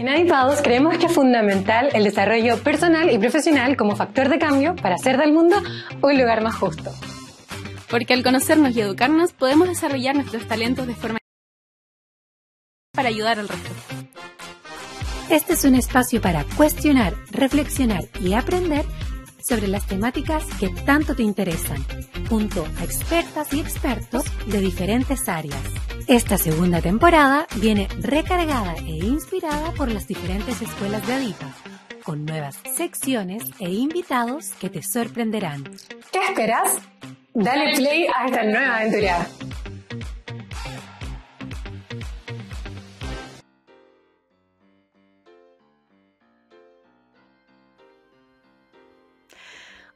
En Adipados creemos que es fundamental el desarrollo personal y profesional como factor de cambio para hacer del mundo un lugar más justo. Porque al conocernos y educarnos podemos desarrollar nuestros talentos de forma para ayudar al resto. Este es un espacio para cuestionar, reflexionar y aprender sobre las temáticas que tanto te interesan, junto a expertas y expertos de diferentes áreas. Esta segunda temporada viene recargada e inspirada por las diferentes escuelas de Adipa, con nuevas secciones e invitados que te sorprenderán. ¿Qué esperas? Dale play a esta nueva aventura.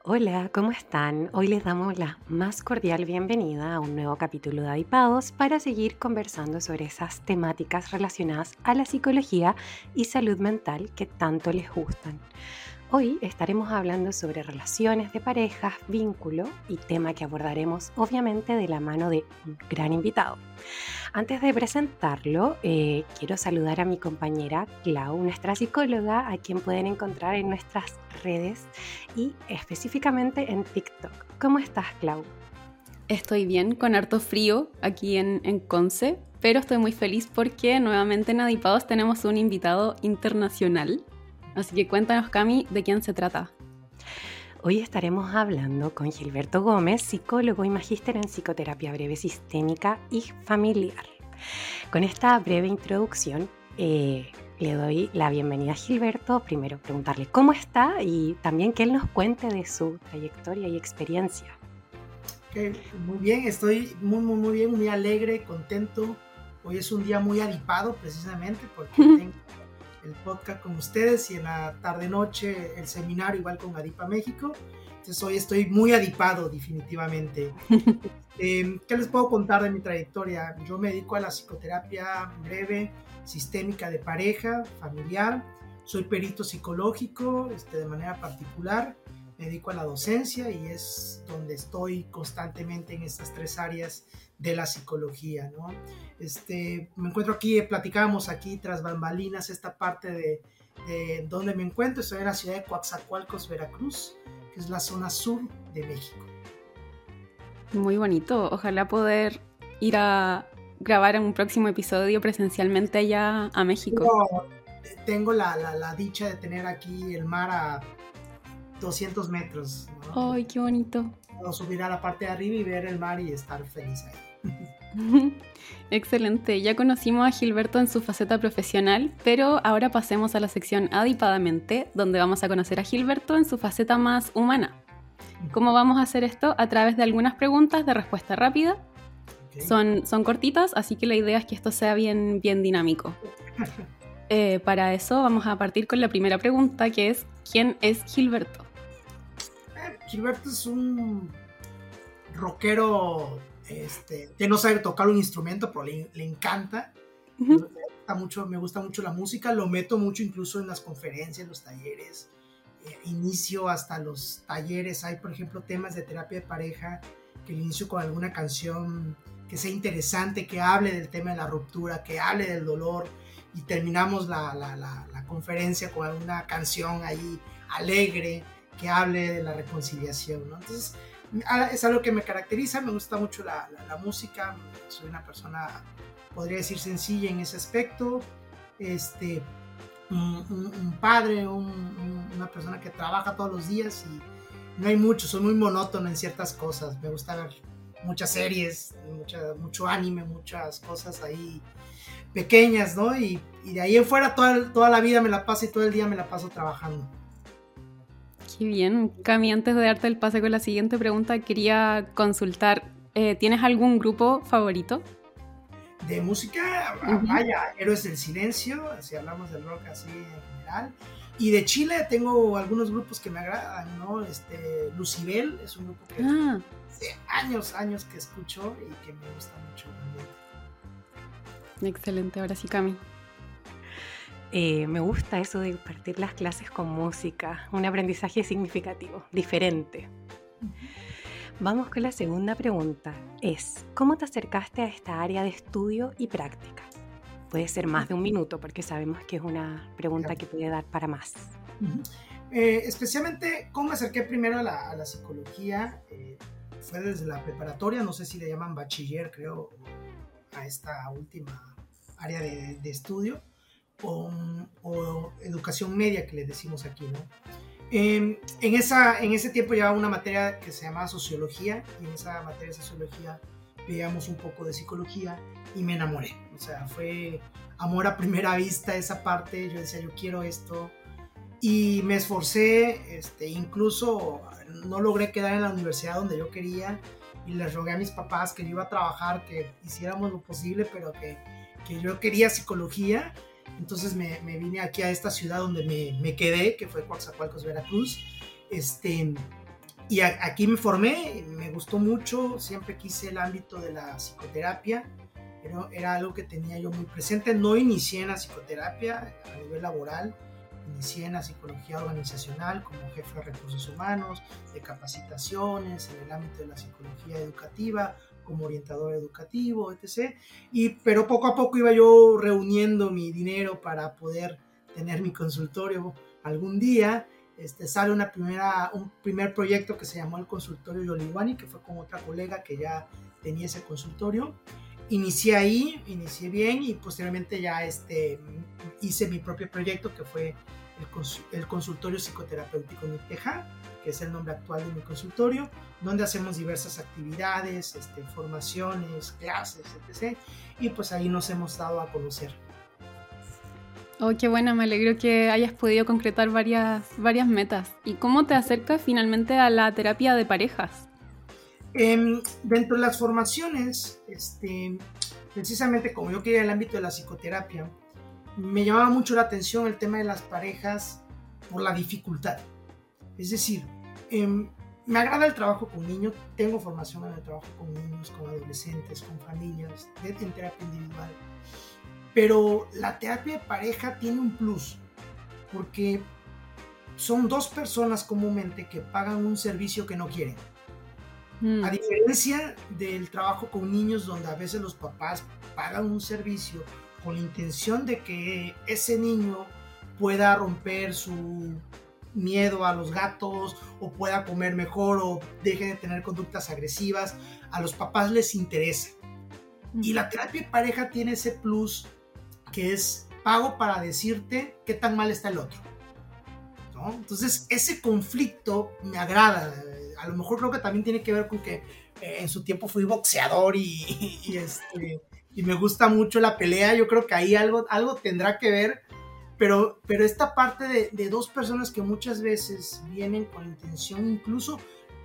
Hola, ¿cómo están? Hoy les damos la más cordial bienvenida a un nuevo capítulo de Adipados para seguir conversando sobre esas temáticas relacionadas a la psicología y salud mental que tanto les gustan. Hoy estaremos hablando sobre relaciones de parejas, vínculo y tema que abordaremos obviamente de la mano de un gran invitado. Antes de presentarlo, eh, quiero saludar a mi compañera Clau, nuestra psicóloga, a quien pueden encontrar en nuestras redes y específicamente en TikTok. ¿Cómo estás, Clau? Estoy bien, con harto frío aquí en, en Conce, pero estoy muy feliz porque nuevamente en Adipados tenemos un invitado internacional. Así que cuéntanos, Cami, de quién se trata. Hoy estaremos hablando con Gilberto Gómez, psicólogo y magíster en psicoterapia breve sistémica y familiar. Con esta breve introducción, eh, le doy la bienvenida a Gilberto. Primero preguntarle cómo está y también que él nos cuente de su trayectoria y experiencia. muy bien, estoy muy, muy, muy bien, muy alegre, contento. Hoy es un día muy adipado precisamente porque tengo el podcast con ustedes y en la tarde-noche el seminario igual con Adipa México. Entonces hoy estoy muy adipado definitivamente. eh, ¿Qué les puedo contar de mi trayectoria? Yo me dedico a la psicoterapia breve, sistémica de pareja, familiar. Soy perito psicológico este, de manera particular. Me dedico a la docencia y es donde estoy constantemente en estas tres áreas de la psicología, ¿no? Este, me encuentro aquí, platicábamos aquí tras bambalinas esta parte de, de donde me encuentro, estoy en la ciudad de Coatzacoalcos, Veracruz, que es la zona sur de México. Muy bonito, ojalá poder ir a grabar un próximo episodio presencialmente allá a México. No, tengo la, la, la, dicha de tener aquí el mar a 200 metros. ¿no? ¡Ay, qué bonito! Puedo subir a la parte de arriba y ver el mar y estar feliz ahí. Excelente, ya conocimos a Gilberto en su faceta profesional, pero ahora pasemos a la sección Adipadamente, donde vamos a conocer a Gilberto en su faceta más humana. ¿Cómo vamos a hacer esto? A través de algunas preguntas de respuesta rápida. Okay. Son, son cortitas, así que la idea es que esto sea bien, bien dinámico. Eh, para eso vamos a partir con la primera pregunta, que es ¿quién es Gilberto? Eh, Gilberto es un rockero este, que no sabe tocar un instrumento, pero le, le encanta. Uh -huh. me, gusta mucho, me gusta mucho la música, lo meto mucho incluso en las conferencias, los talleres. Eh, inicio hasta los talleres. Hay, por ejemplo, temas de terapia de pareja que inicio con alguna canción que sea interesante, que hable del tema de la ruptura, que hable del dolor. Y terminamos la, la, la, la conferencia con alguna canción ahí alegre que hable de la reconciliación. ¿no? Entonces, es algo que me caracteriza, me gusta mucho la, música, soy una persona, podría decir, sencilla en ese aspecto, este, un, padre, un, una persona que trabaja todos los días y no hay mucho, soy muy monótono en ciertas cosas, me gusta ver muchas series, mucha, mucho anime, muchas cosas ahí pequeñas, ¿no? Y, y de ahí en fuera toda, toda la vida me la paso y todo el día me la paso trabajando. Qué bien. Cami, antes de darte el pase con la siguiente pregunta, quería consultar, eh, ¿tienes algún grupo favorito? De música, uh -huh. vaya, Héroes del Silencio, si hablamos del rock así en general. Y de Chile tengo algunos grupos que me agradan, ¿no? Este, Lucibel es un grupo que ah. hace años, años que escucho y que me gusta mucho. Excelente, ahora sí, Cami. Eh, me gusta eso de partir las clases con música, un aprendizaje significativo, diferente. Vamos con la segunda pregunta. Es, ¿cómo te acercaste a esta área de estudio y práctica? puede ser más de un minuto porque sabemos que es una pregunta que puede dar para más. Eh, especialmente, ¿cómo me acerqué primero a la, psicología? Eh, fue desde la preparatoria, no sé si le llaman bachiller, creo, a esta última área de, estudio, o, o, educación media que le decimos aquí, ¿no? en, esa, en ese tiempo llevaba una materia que se llamaba sociología, y en esa materia de sociología veíamos un poco de psicología y me enamoré. O sea, fue amor a primera vista esa parte. Yo decía, yo quiero esto. Y me esforcé, este, incluso no logré quedar en la universidad donde yo quería. Y les rogué a mis papás que yo iba a trabajar, que hiciéramos lo posible, pero que, que yo quería psicología. Entonces me, vine aquí a esta ciudad donde me, quedé, que fue Coatzacoalcos, Veracruz. Este, y aquí me formé, me gustó mucho, siempre quise el ámbito de la psicoterapia, pero era algo que tenía yo muy presente. No inicié en la psicoterapia a nivel laboral, inicié en la psicología organizacional como jefe de recursos humanos, de capacitaciones, en el ámbito de la psicología educativa, como orientador educativo, etc. Y, pero poco a poco iba yo reuniendo mi dinero para poder tener mi consultorio algún día este, sale una primera, un primer proyecto que se llamó el consultorio Yoliwani, que fue con otra colega que ya tenía ese consultorio. Inicié ahí, inicié bien y posteriormente ya este, hice mi propio proyecto que fue el, el consultorio psicoterapéutico Niteja, que es el nombre actual de mi consultorio, donde hacemos diversas actividades, este, formaciones, clases, etc. Y pues ahí nos hemos dado a conocer. Oh, qué buena, me alegro que hayas podido concretar varias, varias metas. ¿Y cómo te acercas finalmente a la terapia de parejas? Em, dentro de las formaciones, este, precisamente como yo quería el ámbito de la psicoterapia, me llamaba mucho la atención el tema de las parejas por la dificultad. Es decir, em, me agrada el trabajo con niños, tengo formación en el trabajo con niños, con adolescentes, con familias, en terapia individual pero la terapia de pareja tiene un plus, porque son dos personas comúnmente que pagan un servicio que no quieren. Mm. A diferencia del trabajo con niños donde a veces los papás pagan un servicio con la intención de que ese niño pueda romper su miedo a los gatos o pueda comer mejor o deje de tener conductas agresivas, a los papás les interesa. Y la terapia de pareja tiene ese plus que es pago para decirte qué tan mal está el otro. Entonces, ese conflicto me agrada. A lo mejor creo que también tiene que ver con que eh, en su tiempo fui boxeador y, este, y me gusta mucho la pelea. Yo creo que ahí algo, algo tendrá que ver. Pero, pero esta parte de, de dos personas que muchas veces vienen con intención incluso,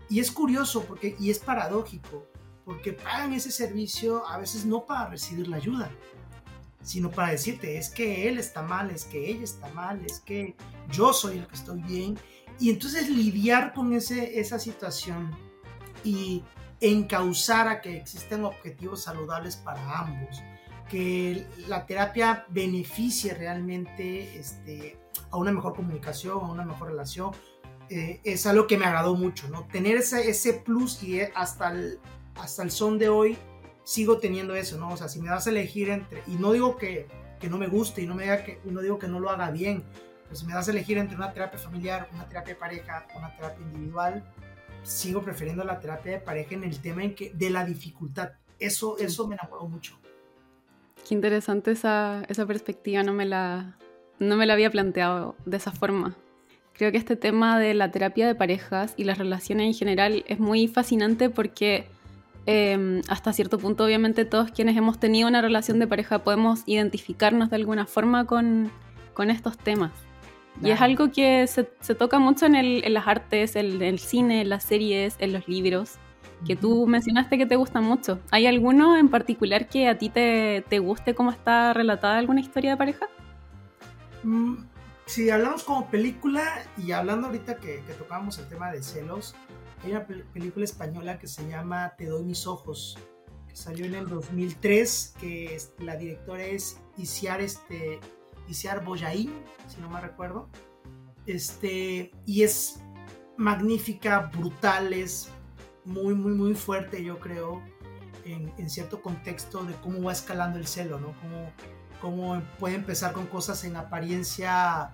y es curioso porque, y es paradójico, porque pagan ese servicio a veces no para recibir la ayuda, sino para decirte, es que él está mal, es que ella está mal, es que yo soy el que estoy bien. Y entonces lidiar con ese, esa situación y encauzar a que existen objetivos saludables para ambos, que la terapia beneficie realmente este, a una mejor comunicación, a una mejor relación, eh, es algo que me agradó mucho, ¿no? Tener ese, ese plus y hasta el, hasta el son de hoy sigo teniendo eso, ¿no? O sea, si me das a elegir entre, y no digo que, que no me guste y no, me diga que, no digo que no lo haga bien, pues si me das a elegir entre una terapia familiar, una terapia pareja, una terapia individual, sigo prefiriendo la terapia de pareja en el tema en que, de la dificultad. Eso, eso me enamoró mucho. Qué interesante esa, esa perspectiva, no me, la, no me la había planteado de esa forma. Creo que este tema de la terapia de parejas y las relaciones en general es muy fascinante porque Em, hasta cierto punto, obviamente, todos quienes hemos tenido una relación de pareja podemos identificarnos de alguna forma con, con estos temas. Y es algo que se, se toca mucho en, el, en las artes, en, el cine, en las series, en los libros, que tú mencionaste que te gustan mucho. ¿Hay alguno en particular que a ti te, te guste cómo está relatada alguna historia de pareja? Mm, si hablamos como película y hablando ahorita que, que tocábamos el tema de celos, hay una película española que se llama Te doy mis ojos, que salió en el 2003, que la directora es Isiar, este, Isiar Boyaín, si no me recuerdo. Este, y es magnífica, brutal, es muy, muy, muy fuerte, yo creo, en, cierto contexto de cómo va escalando el celo, ¿no? Cómo cómo puede empezar con cosas en apariencia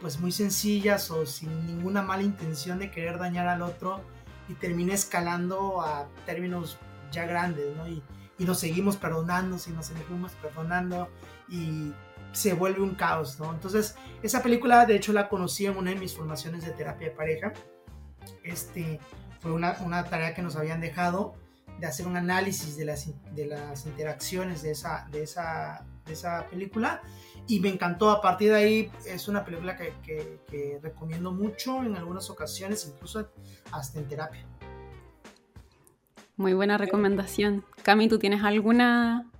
pues muy sencillas o sin ninguna mala intención de querer dañar al otro y termina escalando a términos ya grandes, ¿no? Y, y nos seguimos perdonando, y nos seguimos perdonando y se vuelve un caos. Entonces, esa película, de hecho, la conocí en una de mis formaciones de terapia de pareja. Este, fue una, una tarea que nos habían dejado de hacer un análisis de las, de las interacciones de esa, de, esa, de esa película y me encantó. A partir de ahí es una película que, que, recomiendo mucho en algunas ocasiones, incluso hasta en terapia. Muy buena recomendación. Cami, ¿tú tienes alguna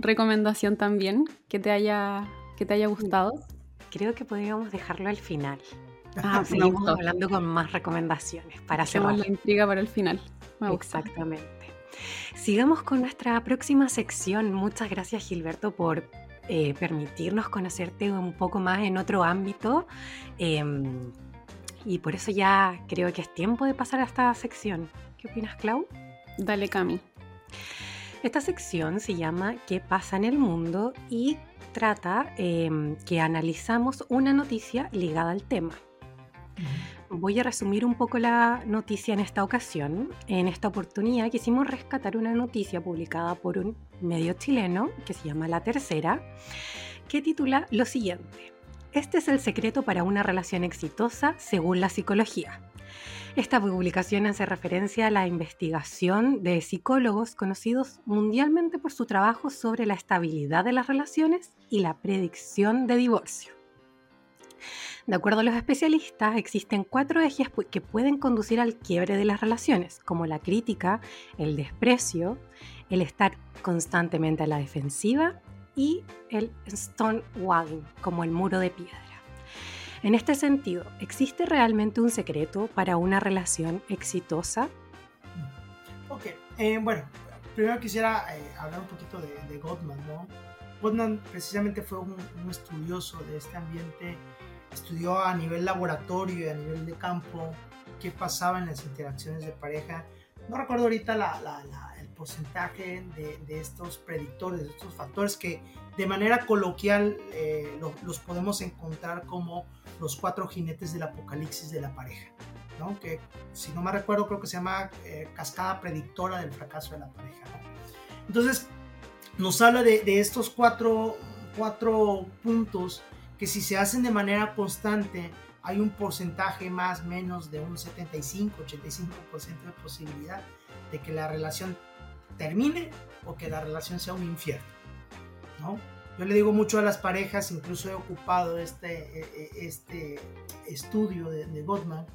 recomendación también que te haya, que te haya gustado? Creo que podríamos dejarlo al final. Ah, seguimos hablando con más recomendaciones para hacer la intriga para el final. Exactamente. Sigamos con nuestra próxima sección. Muchas gracias Gilberto por eh, permitirnos conocerte un poco más en otro ámbito. Em, y por eso ya creo que es tiempo de pasar a esta sección. ¿Qué opinas, Clau? Dale, Cami. Esta sección se llama ¿Qué pasa en el mundo? y trata em, que analizamos una noticia ligada al tema. Voy a resumir un poco la noticia en esta ocasión. En esta oportunidad quisimos rescatar una noticia publicada por un medio chileno que se llama La Tercera, que titula lo siguiente. Este es el secreto para una relación exitosa según la psicología. Esta publicación hace referencia a la investigación de psicólogos conocidos mundialmente por su trabajo sobre la estabilidad de las relaciones y la predicción de divorcio. De acuerdo a los especialistas, existen cuatro ejes que pueden conducir al quiebre de las relaciones, como la crítica, el desprecio, el estar constantemente a la defensiva y el stone walling, como el muro de piedra. En este sentido, ¿existe realmente un secreto para una relación exitosa? Ok, eh, bueno, primero quisiera eh, hablar un poquito de, Gottman, ¿no? Gottman precisamente fue un estudioso de este ambiente estudió a nivel laboratorio y a nivel de campo qué pasaba en las interacciones de pareja. No recuerdo ahorita el porcentaje de, estos predictores, de estos factores que de manera coloquial eh, los podemos encontrar como los cuatro jinetes del apocalipsis de la pareja. ¿no? Que si no me recuerdo creo que se llama eh, cascada predictora del fracaso de la pareja. Entonces nos habla de, de estos cuatro, cuatro puntos que si se hacen de manera constante, hay un porcentaje más menos de un 75-85% de posibilidad de que la relación termine o que la relación sea un infierno. ¿no? Yo le digo mucho a las parejas, incluso he ocupado este, e, e, este estudio de, de Gottman,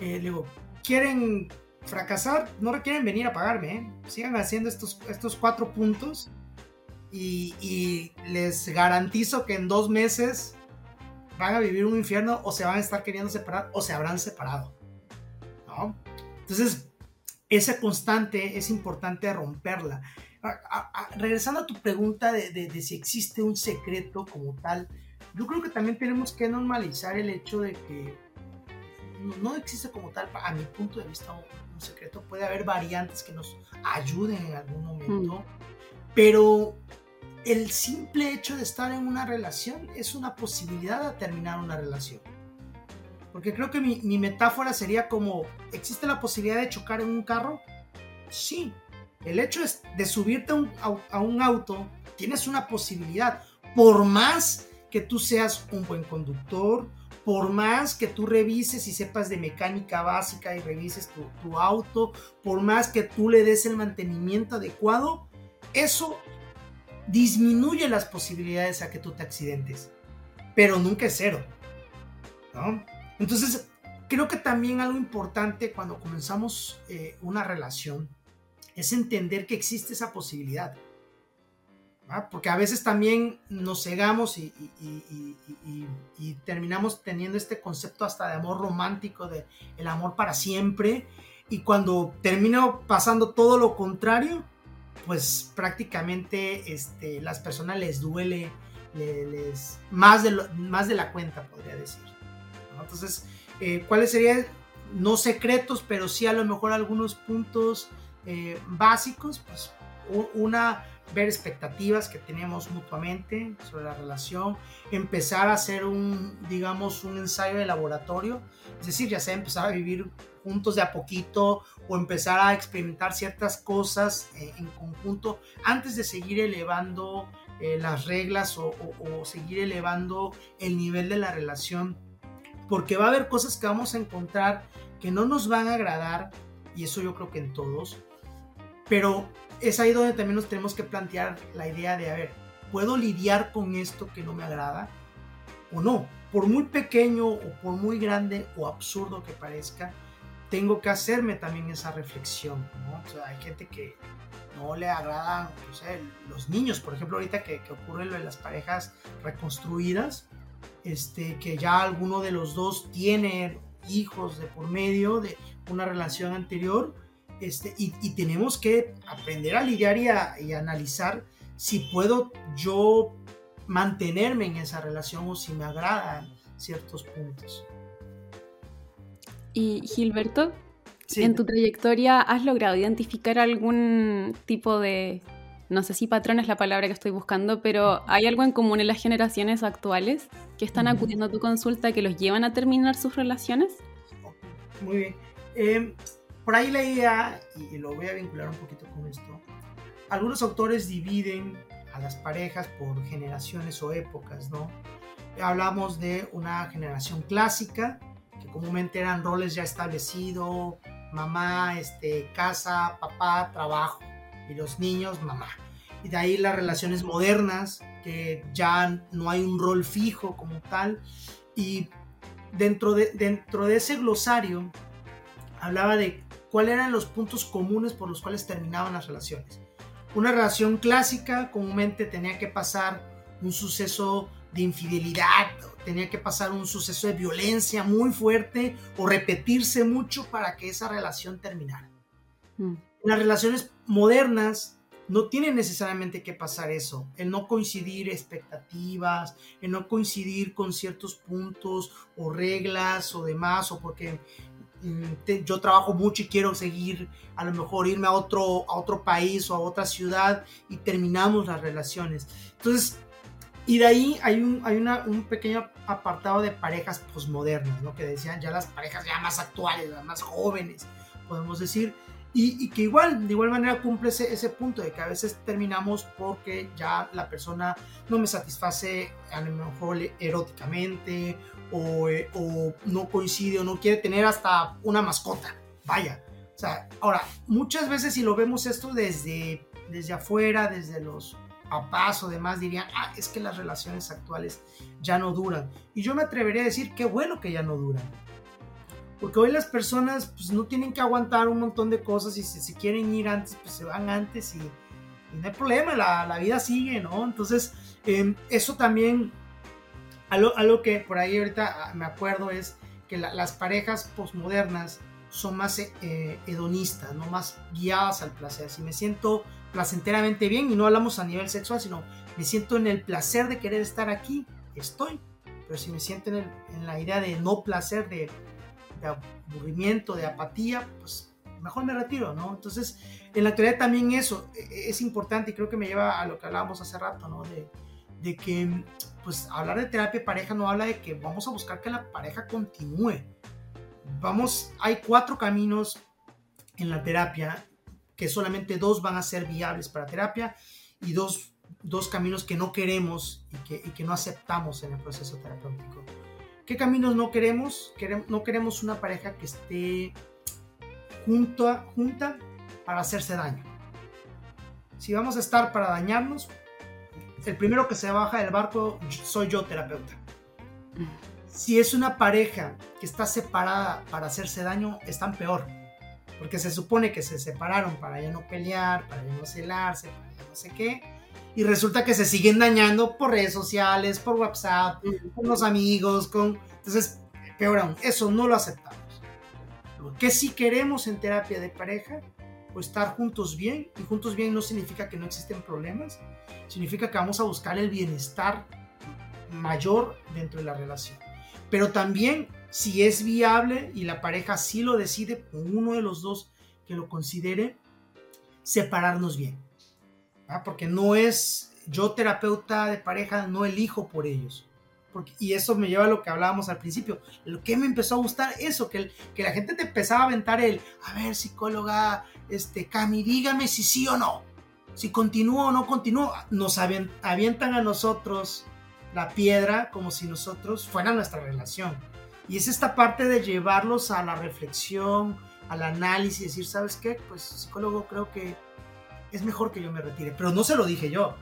eh, le digo, ¿quieren fracasar? No requieren venir a pagarme, ¿eh? sigan haciendo estos, estos cuatro puntos y, les garantizo que en dos meses van a vivir un infierno o se van a estar queriendo separar o se habrán separado. ¿no? Entonces, esa constante es importante romperla. regresando a tu pregunta de, si existe un secreto como tal, yo creo que también tenemos que normalizar el hecho de que no, existe como tal, a mi punto de vista, un, secreto. Puede haber variantes que nos ayuden en algún momento, mm. pero el simple hecho de estar en una relación es una posibilidad de terminar una relación. Porque creo que mi, metáfora sería como, ¿existe la posibilidad de chocar en un carro? Sí. El hecho es de subirte a un, a un auto, tienes una posibilidad. Por más que tú seas un buen conductor, por más que tú revises y sepas de mecánica básica y revises tu, tu, auto, por más que tú le des el mantenimiento adecuado, eso disminuye las posibilidades a que tú te accidentes, pero nunca es cero. ¿no? Entonces, creo que también algo importante cuando comenzamos eh, una relación es entender que existe esa posibilidad. Porque a veces también nos cegamos y, y, terminamos teniendo este concepto hasta de amor romántico, de el amor para siempre. Y cuando termina pasando todo lo contrario, pues prácticamente este, las personas les duele les, más, de más de la cuenta, podría decir. Entonces, eh, ¿cuáles serían, no secretos, pero sí a lo mejor algunos puntos eh, básicos? Pues una, ver expectativas que tenemos mutuamente sobre la relación, empezar a hacer un, digamos, un ensayo de laboratorio, es decir, ya sea empezar a vivir juntos de a poquito o empezar a experimentar ciertas cosas eh, en conjunto antes de seguir elevando las reglas o, seguir elevando el nivel de la relación, porque va a haber cosas que vamos a encontrar que no nos van a agradar, y eso yo creo que en todos, pero es ahí donde también nos tenemos que plantear la idea de, a ver, ¿puedo lidiar con esto que no me agrada o no? Por muy pequeño o por muy grande o absurdo que parezca, tengo que hacerme también esa reflexión, ¿no? O sea, hay gente que no le agradan, no sé, los niños, por ejemplo, ahorita que, que ocurre lo de las parejas reconstruidas, este, que ya alguno de los dos tiene hijos de por medio de una relación anterior, este, y, tenemos que aprender a lidiar y a, y analizar si puedo yo mantenerme en esa relación o si me agradan ciertos puntos. Y Gilberto, en tu trayectoria, ¿has logrado identificar algún tipo de, no sé si patrón es la palabra que estoy buscando, pero ¿hay algo en común en las generaciones actuales que están acudiendo a tu consulta que los llevan a terminar sus relaciones? Muy bien. Em, por ahí leía, y lo voy a vincular un poquito con esto, algunos autores dividen a las parejas por generaciones o épocas, ¿no? Hablamos de una generación clásica, que comúnmente eran roles ya establecidos, mamá, este, casa, papá, trabajo, y los niños, mamá. Y de ahí las relaciones modernas, que ya no hay un rol fijo como tal. Y dentro de, dentro de ese glosario hablaba de cuáles eran los puntos comunes por los cuales terminaban las relaciones. Una relación clásica comúnmente tenía que pasar un suceso de infidelidad, tenía que pasar un suceso de violencia muy fuerte o repetirse mucho para que esa relación terminara. Mm. En las relaciones modernas no tiene necesariamente que pasar eso, el no coincidir expectativas, el no coincidir con ciertos puntos o reglas o demás, o porque Mm, yo trabajo mucho y quiero seguir, a lo mejor irme a otro, a otro país o a otra ciudad y terminamos las relaciones. Entonces, y de ahí hay un, hay una, un pequeño apartado de parejas posmodernas, ¿no? Que decían ya las parejas ya más actuales, las más jóvenes, podemos decir. Y, que igual, de igual manera cumple ese, ese, punto de que a veces terminamos porque ya la persona no me satisface a lo mejor eróticamente eh, o, no coincide o no quiere tener hasta una mascota. Vaya. O sea, ahora, muchas veces si lo vemos esto desde, desde afuera, desde los papás o demás, dirían, ah, es que las relaciones actuales ya no duran. Y yo me atrevería a decir, qué bueno que ya no duran. Porque hoy las personas pues, no tienen que aguantar un montón de cosas y si se quieren ir antes, pues se van antes y, no hay problema, la, la, vida sigue, ¿no? Entonces, em, eso también algo, que por ahí ahorita ah, me acuerdo es que las parejas posmodernas son más eh, hedonistas, no más guiadas al placer. Si me siento placenteramente bien, y no hablamos a nivel sexual, sino me siento en el placer de querer estar aquí, estoy. Pero si me siento en, la idea de no placer, de, aburrimiento, de apatía, pues mejor me retiro, ¿no? Entonces, en la actualidad también eso e, e, es importante y creo que me lleva a lo que hablábamos hace rato, ¿no? De, de que pues hablar de terapia de pareja no habla de que vamos a buscar que la pareja continúe. Vamos, hay cuatro caminos en la terapia, que solamente dos van a ser viables para terapia y dos, dos caminos que no queremos y que, y que, no aceptamos en el proceso terapéutico. ¿Qué caminos no queremos? No queremos una pareja que esté junta, junta para hacerse daño. Si vamos a estar para dañarnos, el primero que se baja del barco soy yo, terapeuta. Si es una pareja que está separada para hacerse daño, están peor. Porque se supone que se separaron para ya no pelear, para ya no celarse, para ya no sé qué. Y resulta que se siguen dañando por redes sociales, por WhatsApp, con los amigos, con... Entonces, peor aún, eso no lo aceptamos. ¿Qué si queremos en terapia de pareja? Pues estar juntos bien. Y juntos bien no significa que no existen problemas, significa que vamos a buscar el bienestar mayor dentro de la relación. Pero también, si es viable y la pareja sí lo decide, uno de los dos que lo considere, separarnos bien. Porque no es yo terapeuta de pareja, no elijo por ellos. Porque, y eso me lleva a lo que hablábamos al principio. Lo que me empezó a gustar, eso, que, que la gente te empezaba a aventar el, a ver, psicóloga, este, Cami, dígame si sí o no. Si continúo o no continúo. Nos avientan a nosotros la piedra como si nosotros fuera nuestra relación. Y es esta parte de llevarlos a la reflexión, al análisis, decir, ¿sabes qué? Pues psicólogo creo que es mejor que yo me retire. Pero no se lo dije yo.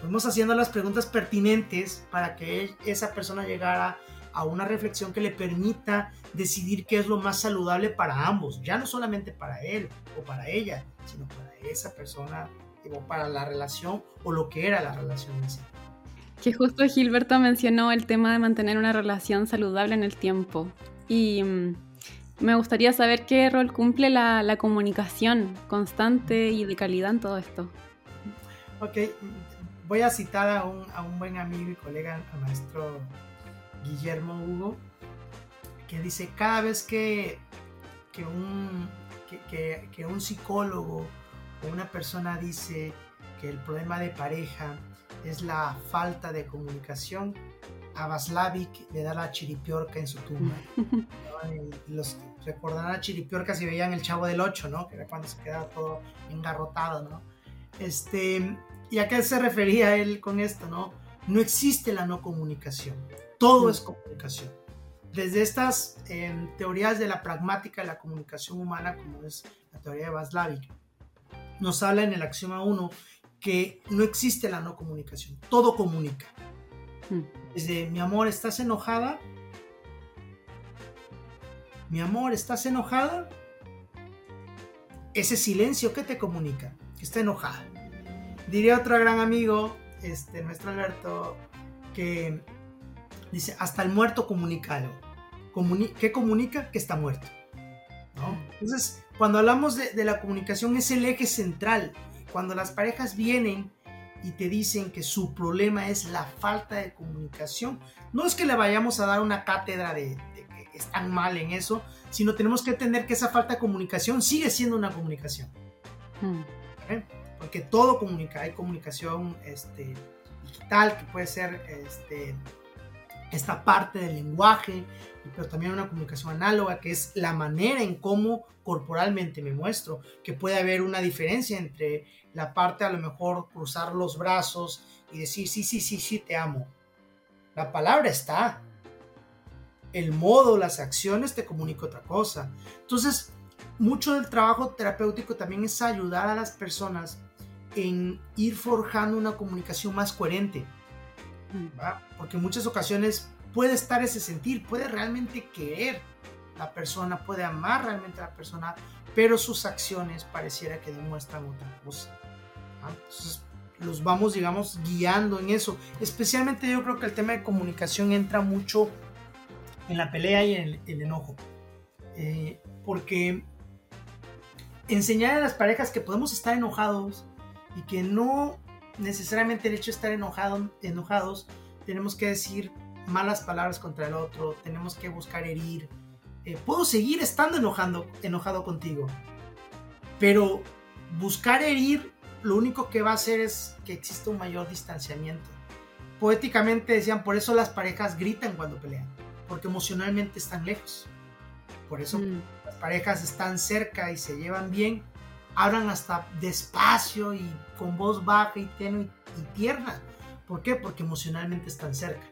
Fuimos haciendo las preguntas pertinentes para que esa persona llegara a una reflexión que le permita decidir qué es lo más saludable para ambos, ya no solamente para él o para ella, sino para esa persona o para la relación o lo que era la relación en sí. Que justo Gilberto mencionó el tema de mantener una relación saludable en el tiempo. Y mm, me gustaría saber qué rol cumple la, la comunicación constante y de calidad en todo esto. Ok, voy a citar a un, a un buen amigo y colega, al maestro Guillermo Hugo, que dice, cada vez que, que, un, que, que, un psicólogo o una persona dice que el problema de pareja es la falta de comunicación, a Vaslavik le da la chiripiorca en su tumba. Los recordarán a chiripiorca si veían el Chavo del 8, ¿no? Que era cuando se quedaba todo engarrotado, ¿no? Este, ¿Y a qué se refería él con esto, no? No existe la no comunicación. Todo es comunicación. Desde estas em, teorías de la pragmática de la comunicación humana, como es la teoría de Vaslavik, nos habla en el axioma 1 que no existe la no comunicación. Todo comunica. Hmm. Mi amor, ¿estás enojada? Mi amor, ¿estás enojada? Ese silencio que te comunica, que está enojada. Diría otro gran amigo, este, nuestro Alberto, que dice, hasta el muerto comunica algo. ¿Qué comunica? Que está muerto. Entonces, cuando hablamos de, de, la comunicación es el eje central. Cuando las parejas vienen y te dicen que su problema es la falta de comunicación, no es que le vayamos a dar una cátedra de, que están mal en eso, sino tenemos que entender que esa falta de comunicación sigue siendo una comunicación. Hmm. Porque todo comunica, hay comunicación este, digital que puede ser este, esta parte del lenguaje, pero también una comunicación análoga, que es la manera en cómo corporalmente me muestro, que puede haber una diferencia entre la parte a lo mejor cruzar los brazos y decir, sí, sí, sí, sí, te amo. La palabra está. El modo, las acciones te comunica otra cosa. Entonces, mucho del trabajo terapéutico también es ayudar a las personas en ir forjando una comunicación más coherente. Porque en muchas ocasiones puede estar ese sentir, puede realmente querer la persona, puede amar realmente a la persona, pero sus acciones pareciera que demuestran otra cosa. Entonces, los vamos, digamos, guiando en eso. Especialmente yo creo que el tema de comunicación entra mucho en la pelea y en el, enojo. Eh, porque enseñar a las parejas que podemos estar enojados y que no necesariamente el hecho de estar enojado, enojados, tenemos que decir malas palabras contra el otro, tenemos que buscar herir. Eh, puedo seguir estando enojando, enojado contigo, pero buscar herir lo único que va a hacer es que exista un mayor distanciamiento. Poéticamente decían, por eso las parejas gritan cuando pelean, porque emocionalmente están lejos. Por eso mm. las parejas están cerca y se llevan bien, hablan hasta despacio y con voz baja y tenue y tierna. ¿Por qué? Porque emocionalmente están cerca.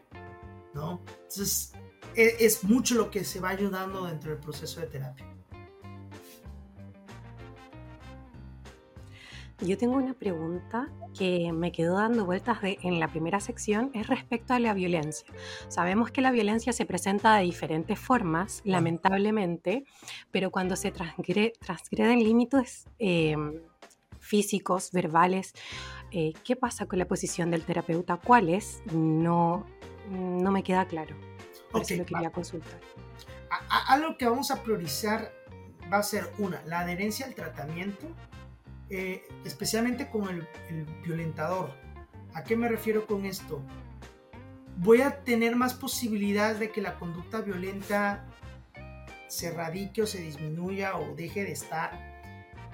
¿no? Entonces, e, es, mucho lo que se va ayudando dentro del proceso de terapia. Yo tengo una pregunta que me quedó dando vueltas en la primera sección, es respecto a la violencia. Sabemos que la violencia se presenta de diferentes formas, lamentablemente, pero cuando se transgreden límites em, físicos, verbales, eh, ¿qué pasa con la posición del terapeuta? ¿Cuál es? No, no me queda claro. Por eso lo quería consultar. algo que vamos a priorizar va a ser una, la adherencia al tratamiento, eh, especialmente con el, violentador. ¿A qué me refiero con esto? Voy a tener más posibilidades de que la conducta violenta se radique o se disminuya o deje de estar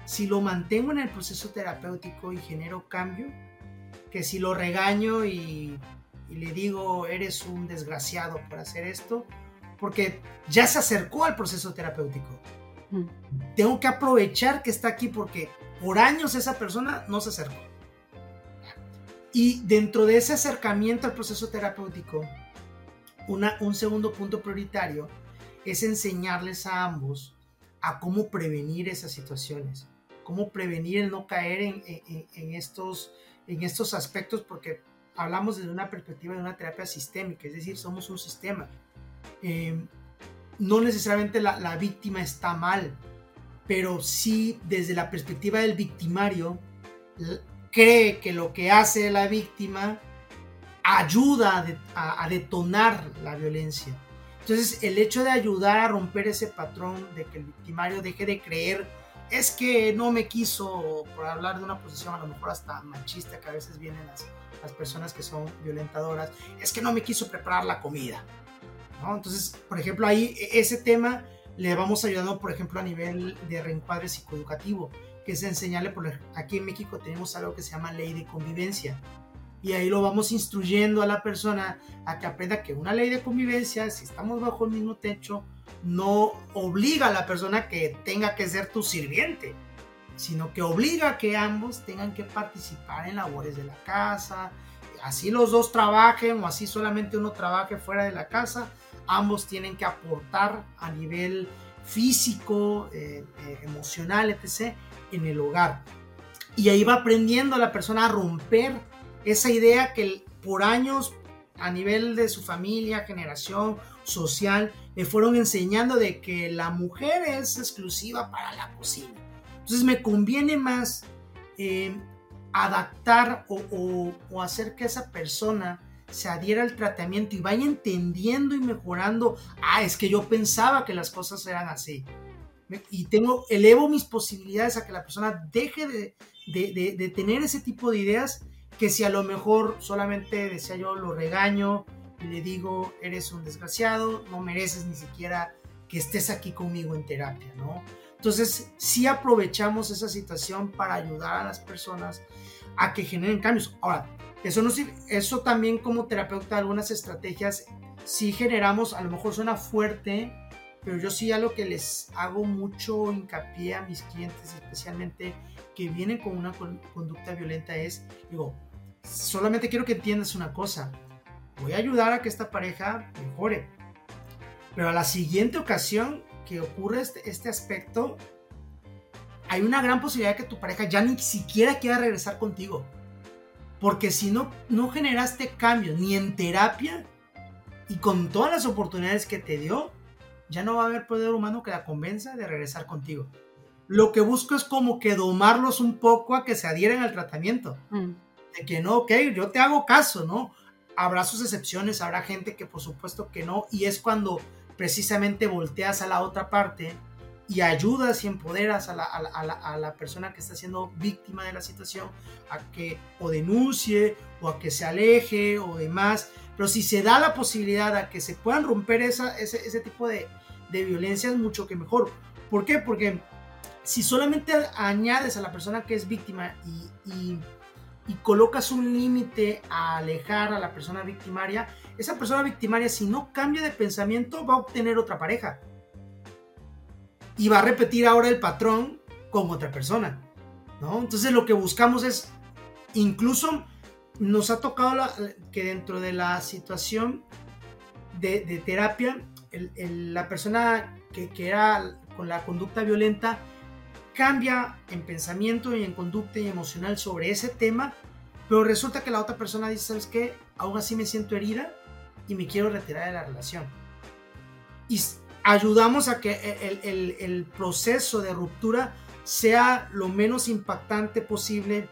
si lo mantengo en el proceso terapéutico y genero cambio, que si lo regaño y, le digo, eres un desgraciado por hacer esto, porque ya se acercó al proceso terapéutico. Mm. Tengo que aprovechar que está aquí porque por años esa persona no se acercó. Y dentro de ese acercamiento al proceso terapéutico, una, un segundo punto prioritario es enseñarles a ambos a cómo prevenir esas situaciones, cómo prevenir el no caer en, estos, en estos aspectos, porque hablamos desde una perspectiva de una terapia sistémica, es decir, somos un sistema. Em, no necesariamente la, la, víctima está mal, pero sí desde la perspectiva del victimario, cree que lo que hace la víctima ayuda a, detonar la violencia. Entonces, el hecho de ayudar a romper ese patrón de que el victimario deje de creer es que no me quiso, por hablar de una posición a lo mejor hasta machista que a veces vienen las, las personas que son violentadoras, es que no me quiso preparar la comida. ¿no? Entonces, por ejemplo, ahí e, ese tema le vamos ayudando, por ejemplo, a nivel de reencuadre psicoeducativo, que es enseñarle, por aquí en México tenemos algo que se llama ley de convivencia, y ahí lo vamos instruyendo a la persona a que aprenda que una ley de convivencia, si estamos bajo el mismo techo, no obliga a la persona que tenga que ser tu sirviente, sino que obliga a que ambos tengan que participar en labores de la casa, así los dos trabajen o así solamente uno trabaje fuera de la casa, ambos tienen que aportar a nivel físico, eh, eh, emocional, etc., en el hogar. Y ahí va aprendiendo la persona a romper esa idea que por años a nivel de su familia, generación social, le fueron enseñando de que la mujer es exclusiva para la cocina. Entonces me conviene más eh, adaptar o, hacer que esa persona se adhiera al tratamiento y vaya entendiendo y mejorando, ah, es que yo pensaba que las cosas eran así. Y tengo, elevo mis posibilidades a que la persona deje de, de, de tener ese tipo de ideas que si a lo mejor solamente decía yo lo regaño y le digo eres un desgraciado, no mereces ni siquiera que estés aquí conmigo en terapia, ¿no? Entonces, sí aprovechamos esa situación para ayudar a las personas a que generen cambios. Ahora, eso, no, eso también como terapeuta, algunas estrategias sí generamos, a lo mejor suena fuerte, pero yo sí a lo que les hago mucho hincapié a mis clientes, especialmente que vienen con una conducta violenta, es, digo, solamente quiero que entiendas una cosa. Voy a ayudar a que esta pareja mejore. Pero a la siguiente ocasión que ocurre este, este aspecto, hay una gran posibilidad de que tu pareja ya ni siquiera quiera regresar contigo. Porque si no, no generaste cambios ni en terapia y con todas las oportunidades que te dio, ya no va a haber poder humano que la convenza de regresar contigo. Lo que busco es como que domarlos un poco a que se adhieran al tratamiento. Mm de que no, ok, yo te hago caso, ¿no? Habrá sus excepciones, habrá gente que por supuesto que no, y es cuando precisamente volteas a la otra parte y ayudas y empoderas a la, a, la, persona que está siendo víctima de la situación a que o denuncie o a que se aleje o demás. Pero si se da la posibilidad a que se puedan romper esa, ese, ese, tipo de, de violencia mucho que mejor. ¿Por qué? Porque si solamente añades a la persona que es víctima y y colocas un límite a alejar a la persona victimaria, esa persona victimaria si no cambia de pensamiento va a obtener otra pareja. Y va a repetir ahora el patrón con otra persona. ¿no? Entonces lo que buscamos es, incluso nos ha tocado que dentro de la situación de, terapia, la persona que, que era con la conducta violenta, cambia en pensamiento y en conducta y emocional sobre ese tema, pero resulta que la otra persona dice, ¿sabes qué? Aún así me siento herida y me quiero retirar de la relación. Y ayudamos a que el, el proceso de ruptura sea lo menos impactante posible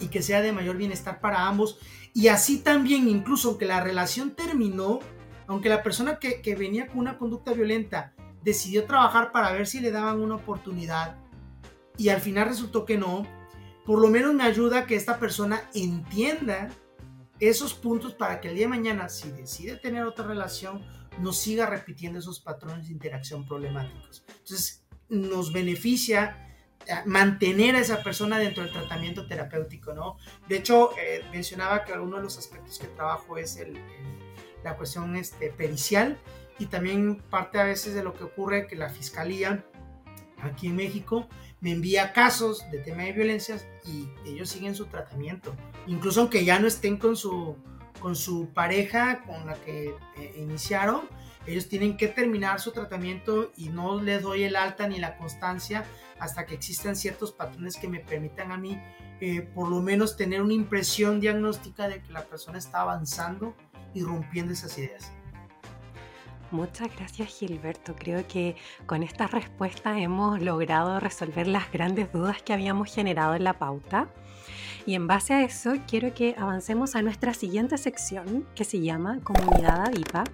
y que sea de mayor bienestar para ambos. Y así también, incluso aunque la relación terminó, aunque la persona que, que venía con una conducta violenta decidió trabajar para ver si le daban una oportunidad, y al final resultó que no, por lo menos me ayuda a que esta persona entienda esos puntos para que el día de mañana, si decide tener otra relación, no siga repitiendo esos patrones de interacción problemáticos. Entonces, nos beneficia mantener a esa persona dentro del tratamiento terapéutico, ¿no? De hecho, eh, mencionaba que uno de los aspectos que trabajo es el, la cuestión este, pericial y también parte a veces de lo que ocurre que la fiscalía aquí en México me envía casos de tema de violencias y ellos siguen su tratamiento, incluso aunque ya no estén con su, con su pareja con la que eh, iniciaron, ellos tienen que terminar su tratamiento y no les doy el alta ni la constancia hasta que existan ciertos patrones que me permitan a mí eh, por lo menos tener una impresión diagnóstica de que la persona está avanzando y rompiendo esas ideas. Muchas gracias Gilberto. Creo que con esta respuesta hemos logrado resolver las grandes dudas que habíamos generado en la pauta. Y en base a eso quiero que avancemos a nuestra siguiente sección que se llama Comunidad Adipa.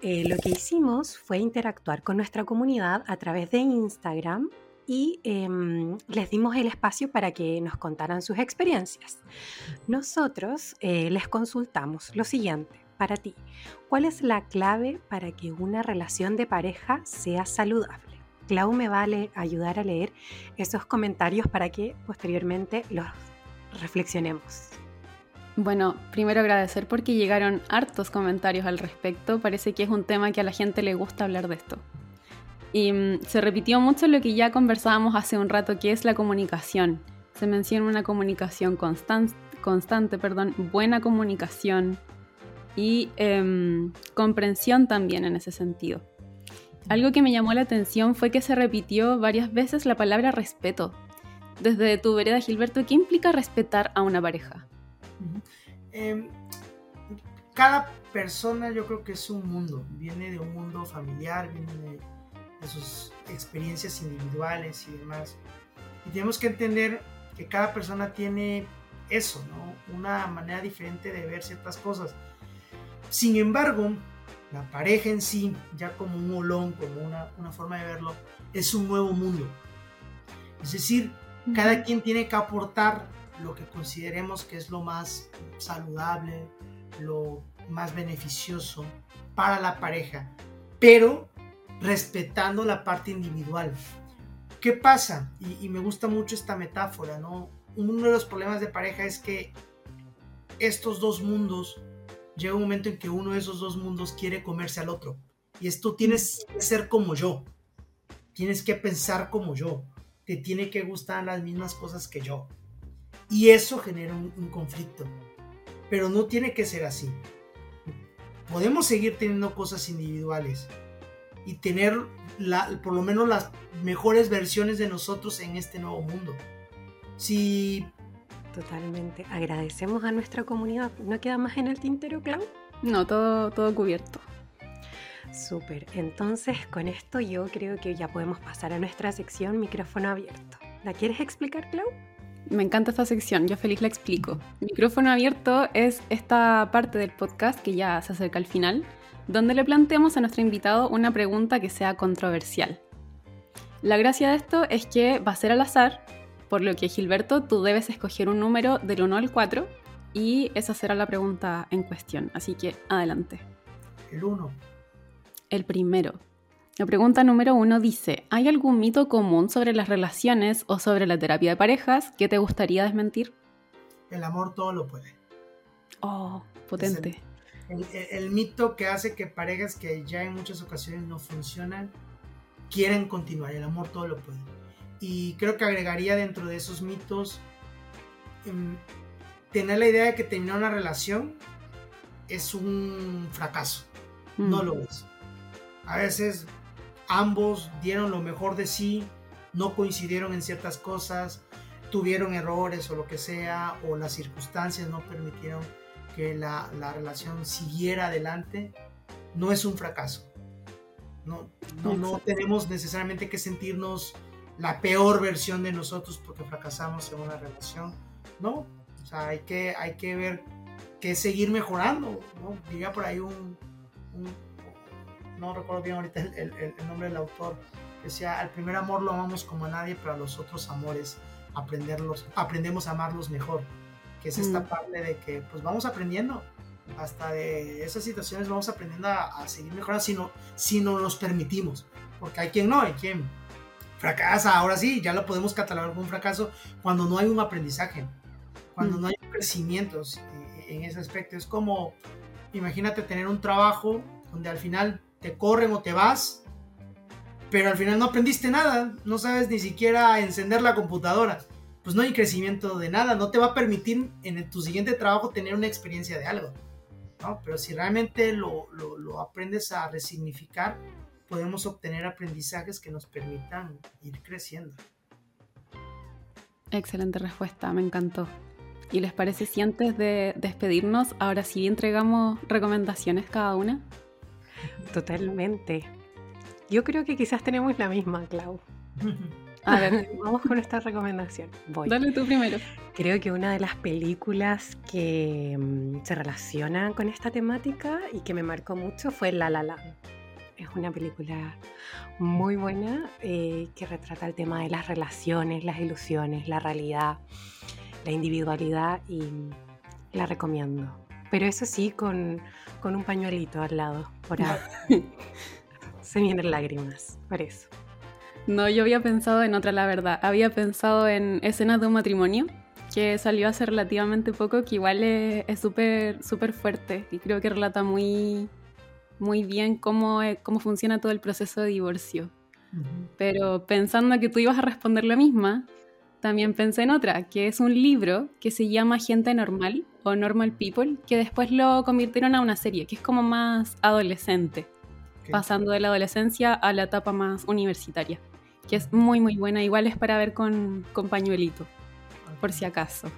Eh, lo que hicimos fue interactuar con nuestra comunidad a través de Instagram y em, les dimos el espacio para que nos contaran sus experiencias. Nosotros eh, les consultamos lo siguiente para ti. ¿Cuál es la clave para que una relación de pareja sea saludable? Clau me va ayudar a leer esos comentarios para que posteriormente los reflexionemos. Bueno, primero agradecer porque llegaron hartos comentarios al respecto. Parece que es un tema que a la gente le gusta hablar de esto. Y mm, se repitió mucho lo que ya conversábamos hace un rato, que es la comunicación. Se menciona una comunicación constante, perdón, buena comunicación, y em, comprensión también en ese sentido. Algo que me llamó la atención fue que se repitió varias veces la palabra respeto. Desde tu vereda, Gilberto, ¿qué implica respetar a una pareja? Em, cada persona yo creo que es un mundo, viene de un mundo familiar, viene de, sus experiencias individuales y demás. Y tenemos que entender que cada persona tiene eso, ¿no? Una manera diferente de ver ciertas cosas. Sin embargo, la pareja en sí, ya como un olón, como una, forma de verlo, es un nuevo mundo. Es decir, cada quien tiene que aportar lo que consideremos que es lo más saludable, lo más beneficioso para la pareja, pero respetando la parte individual. ¿Qué pasa? Y, y, me gusta mucho esta metáfora, ¿no? Uno de los problemas de pareja es que estos dos mundos llega un momento en que uno de esos dos mundos quiere comerse al otro. Y esto tienes que ser como yo. Tienes que pensar como yo. Te tiene que gustar las mismas cosas que yo. Y eso genera un, conflicto. Pero no tiene que ser así. Podemos seguir teniendo cosas individuales y tener la, por lo menos las mejores versiones de nosotros en este nuevo mundo. Si Totalmente. Agradecemos a nuestra comunidad. ¿No queda más en el tintero, Clau? No, todo, todo cubierto. Súper. Entonces, con esto yo creo que ya podemos pasar a nuestra sección micrófono abierto. ¿La quieres explicar, Clau? Me encanta esta sección, yo feliz la explico. Micrófono abierto es esta parte del podcast que ya se acerca al final, donde le planteamos a nuestro invitado una pregunta que sea controversial. La gracia de esto es que va a ser al azar por lo que, Gilberto, tú debes escoger un número del 1 al 4 y esa será la pregunta en cuestión. Así que adelante. El 1. El primero. La pregunta número 1 dice, ¿hay algún mito común sobre las relaciones o sobre la terapia de parejas que te gustaría desmentir? El amor todo lo puede. Oh, potente. El, el, mito que hace que parejas que ya en muchas ocasiones no funcionan quieren continuar. El amor todo lo puede y creo que agregaría dentro de esos mitos em, tener la idea de que terminar una relación es un fracaso. No mm. lo es. A veces ambos dieron lo mejor de sí, no coincidieron en ciertas cosas, tuvieron errores o lo que sea, o las circunstancias no permitieron que la, la relación siguiera adelante. No es un fracaso. No, no, no tenemos necesariamente que sentirnos la peor versión de nosotros porque fracasamos en una relación. No, o sea, hay que, hay que ver que seguir mejorando. ¿no? Diría por ahí un, no recuerdo bien ahorita el, el, nombre del autor, decía, al primer amor lo amamos como a nadie, pero a los otros amores aprenderlos, aprendemos a amarlos mejor. Que es esta mm. parte de que pues vamos aprendiendo. Hasta de esas situaciones vamos aprendiendo a, seguir mejorando si no, si no nos permitimos. Porque hay quien no, hay quien fracasa, ahora sí, ya lo podemos catalogar como un fracaso cuando no hay un aprendizaje, cuando mm. no hay crecimientos eh, en ese aspecto. Es como, imagínate tener un trabajo donde al final te corren o te vas, pero al final no aprendiste nada, no sabes ni siquiera encender la computadora. Pues no hay crecimiento de nada, no te va a permitir en tu siguiente trabajo tener una experiencia de algo. ¿no? Pero si realmente lo, lo aprendes a resignificar, podemos obtener aprendizajes que nos permitan ir creciendo. Excelente respuesta, me encantó. ¿Y les parece si antes de despedirnos, ahora sí entregamos recomendaciones cada una? Totalmente. Yo creo que quizás tenemos la misma, Clau. A ver, vamos con esta recomendación. Voy. Dale tú primero. Creo que una de las películas que mm, se relaciona con esta temática y que me marcó mucho fue La La Land. Es una película muy buena eh, que retrata el tema de las relaciones, las ilusiones, la realidad, la individualidad y la recomiendo. Pero eso sí, con, un pañuelito al lado, por Se vienen lágrimas, por eso. No, yo había pensado en otra, la verdad. Había pensado en Escenas de un matrimonio, que salió hace relativamente poco, que igual es súper súper fuerte y creo que relata muy, muy bien cómo, eh, cómo funciona todo el proceso de divorcio. Pero pensando que tú ibas a responder la misma, también pensé en otra, que es un libro que se llama Gente Normal o Normal People, que después lo convirtieron a una serie, que es como más adolescente, pasando de la adolescencia a la etapa más universitaria, que es muy muy buena, igual es para ver con, con pañuelito, por si acaso.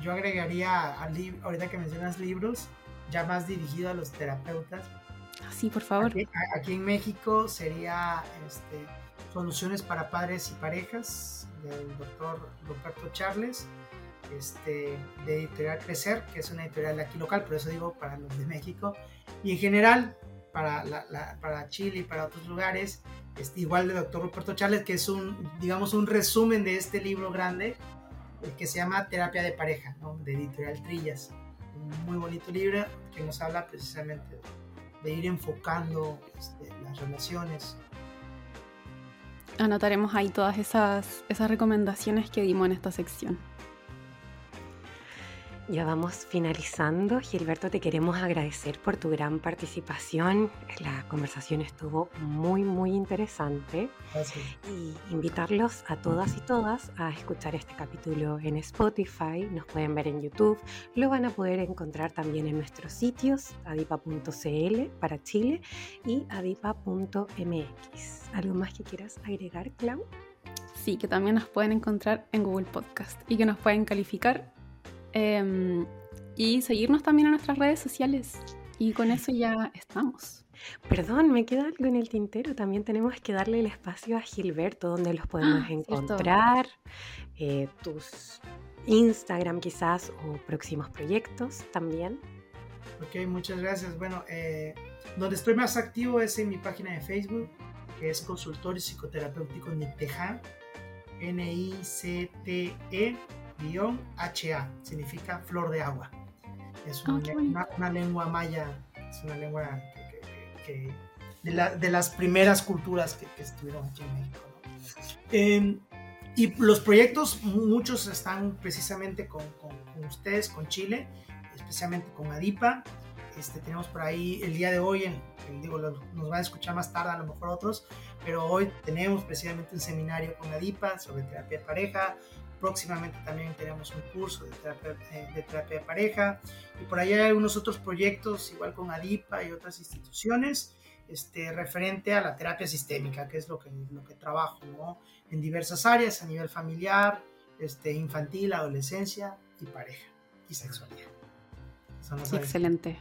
Yo agregaría, ahorita que mencionas libros, ya más dirigido a los terapeutas, Sí, por favor. Aquí, en México sería este, Soluciones para Padres y Parejas del doctor Roberto Charles, este, de Editorial Crecer, que es una editorial de aquí local, por eso digo para los de México. Y en general, para, para Chile y para otros lugares, este, igual de doctor Roberto Charles, que es un, digamos, un resumen de este libro grande, que se llama Terapia de Pareja, de Editorial Trillas. Un muy bonito libro que nos habla precisamente de ir enfocando este, las relaciones. Anotaremos ahí todas esas, esas recomendaciones que dimos en esta sección. Ya vamos finalizando. Gilberto, te queremos agradecer por tu gran participación. La conversación estuvo muy, muy interesante. Gracias. Y invitarlos a todas y todas a escuchar este capítulo en Spotify. Nos pueden ver en YouTube. Lo van a poder encontrar también en nuestros sitios, adipa.cl para Chile y adipa.mx. ¿Algo más que quieras agregar, Clau? Sí, que también nos pueden encontrar en Google Podcast y que nos pueden calificar Em, y seguirnos también en nuestras redes sociales. Y con eso ya estamos. Perdón, me queda algo en el tintero. También tenemos que darle el espacio a Gilberto, donde los podemos ah, encontrar, eh, tus Instagram quizás o próximos proyectos también. Ok, muchas gracias. Bueno, eh, donde estoy más activo es en mi página de Facebook, que es Consultorio Psicoterapéutico Nicteja, N-I-C-T-E HA, significa flor de agua. Es ah, una, lengua maya, es una lengua que, de, las primeras culturas que, estuvieron aquí en México. Em, y los proyectos, muchos están precisamente con, ustedes, con Chile, especialmente con Adipa. Este, tenemos por ahí el día de hoy, digo, nos van a escuchar más tarde a lo mejor otros, pero hoy tenemos precisamente un seminario con Adipa sobre terapia de pareja, Próximamente también tenemos un curso de terapia, eh, de, terapia de pareja y por ahí hay algunos otros proyectos, igual con ADIPA y otras instituciones, este, referente a la terapia sistémica, que es lo que, lo que trabajo ¿no? en diversas áreas, a nivel familiar, este, infantil, adolescencia y pareja y sexualidad. excelente.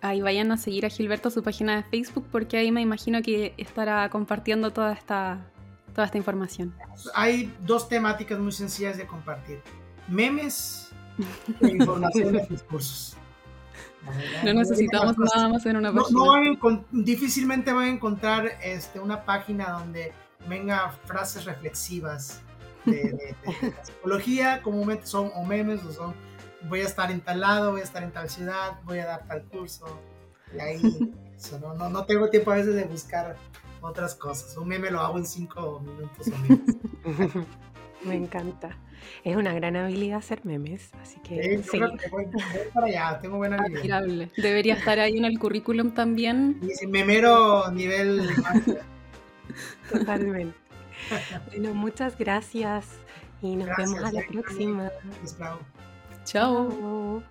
Ahí vayan a seguir a Gilberto su página de Facebook porque ahí me imagino que estará compartiendo toda esta toda esta información? Hay dos temáticas muy sencillas de compartir. Memes e información de discursos. No necesitamos nada más en una página. difícilmente van a encontrar este, una página donde venga frases reflexivas de, psicología. Comúnmente son o memes o son voy a estar en tal lado, voy a estar en tal ciudad, voy a dar tal curso. Y ahí no, no, no tengo tiempo a veces de buscar otras cosas. Un meme lo hago en cinco minutos o menos. Me encanta. Es una gran habilidad hacer memes, así que Sí, que voy, voy para allá, tengo buena habilidad. Admirable. Debería estar ahí en el currículum también. Y memero nivel totalmente. Bueno, muchas gracias y nos Gracias, vemos a la próxima. Chao.